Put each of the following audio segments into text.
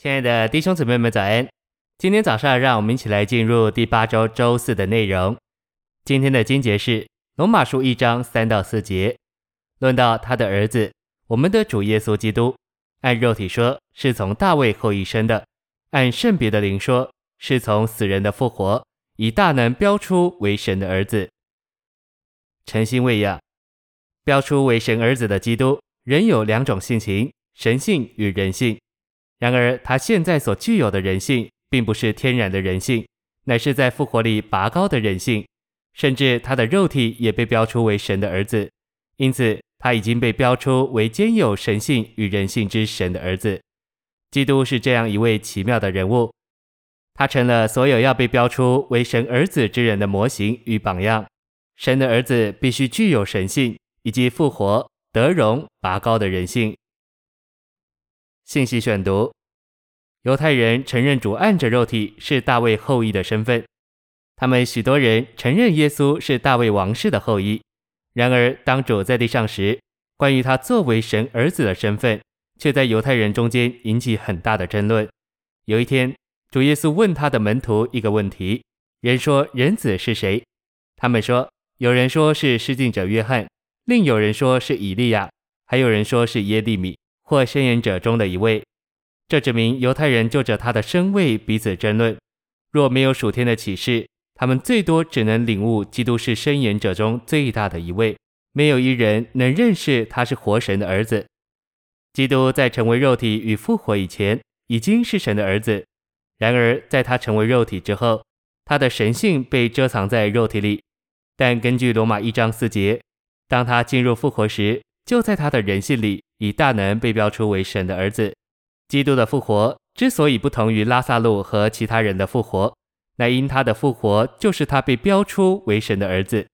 亲爱的弟兄姊妹们，早安！今天早上，让我们一起来进入第八周周四的内容。今天的经节是罗马书一章三到四节，论到他的儿子，我们的主耶稣基督，按肉体说是从大卫后裔生的，按圣别的灵说是从死人的复活，以大能标出为神的儿子。诚心喂养，标出为神儿子的基督，人有两种性情：神性与人性。然而，他现在所具有的人性，并不是天然的人性，乃是在复活里拔高的人性，甚至他的肉体也被标出为神的儿子，因此他已经被标出为兼有神性与人性之神的儿子。基督是这样一位奇妙的人物，他成了所有要被标出为神儿子之人的模型与榜样。神的儿子必须具有神性，以及复活、得荣、拔高的人性。信息选读：犹太人承认主按着肉体是大卫后裔的身份，他们许多人承认耶稣是大卫王室的后裔。然而，当主在地上时，关于他作为神儿子的身份，却在犹太人中间引起很大的争论。有一天，主耶稣问他的门徒一个问题：“人说人子是谁？”他们说：“有人说是施浸者约翰，另有人说是以利亚，还有人说是耶利米。”或先言者中的一位，这指明犹太人就着他的身位彼此争论。若没有属天的启示，他们最多只能领悟基督是先言者中最大的一位，没有一人能认识他是活神的儿子。基督在成为肉体与复活以前，已经是神的儿子；然而在他成为肉体之后，他的神性被遮藏在肉体里。但根据罗马一章四节，当他进入复活时，就在他的人性里。以大能被标出为神的儿子，基督的复活之所以不同于拉萨路和其他人的复活，乃因他的复活就是他被标出为神的儿子。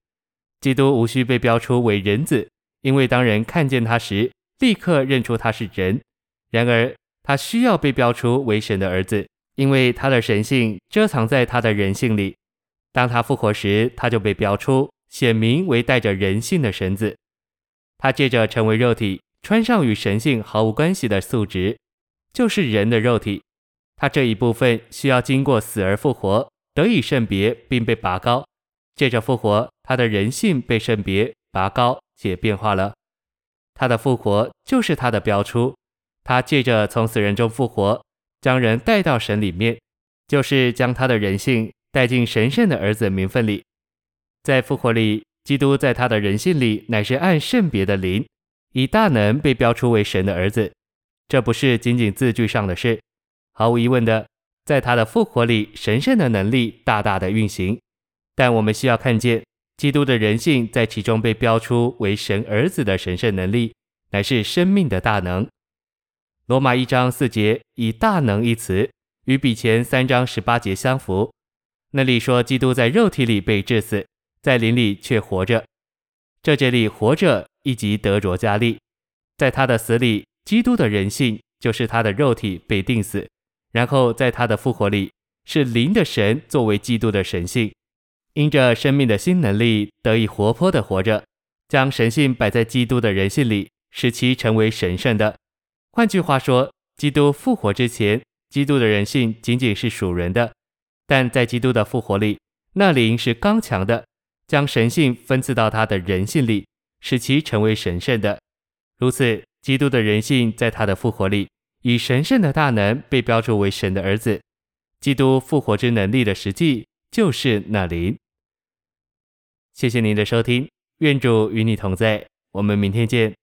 基督无需被标出为人子，因为当人看见他时，立刻认出他是人。然而他需要被标出为神的儿子，因为他的神性遮藏在他的人性里。当他复活时，他就被标出，显明为带着人性的神子。他借着成为肉体。穿上与神性毫无关系的素质，就是人的肉体。他这一部分需要经过死而复活，得以圣别，并被拔高。借着复活，他的人性被圣别、拔高且变化了。他的复活就是他的标出。他借着从死人中复活，将人带到神里面，就是将他的人性带进神圣的儿子名分里。在复活里，基督在他的人性里乃是按圣别的灵。以大能被标出为神的儿子，这不是仅仅字句上的事。毫无疑问的，在他的复活里，神圣的能力大大的运行。但我们需要看见，基督的人性在其中被标出为神儿子的神圣能力，乃是生命的大能。罗马一章四节以大能一词，与比前三章十八节相符。那里说基督在肉体里被治死，在灵里却活着。这节里活着。以及德卓加利，在他的死里，基督的人性就是他的肉体被钉死，然后在他的复活里，是灵的神作为基督的神性，因着生命的新能力得以活泼的活着，将神性摆在基督的人性里，使其成为神圣的。换句话说，基督复活之前，基督的人性仅仅是属人的，但在基督的复活里，那灵是刚强的，将神性分赐到他的人性里。使其成为神圣的，如此，基督的人性在他的复活里，以神圣的大能被标注为神的儿子。基督复活之能力的实际就是那灵。谢谢您的收听，愿主与你同在，我们明天见。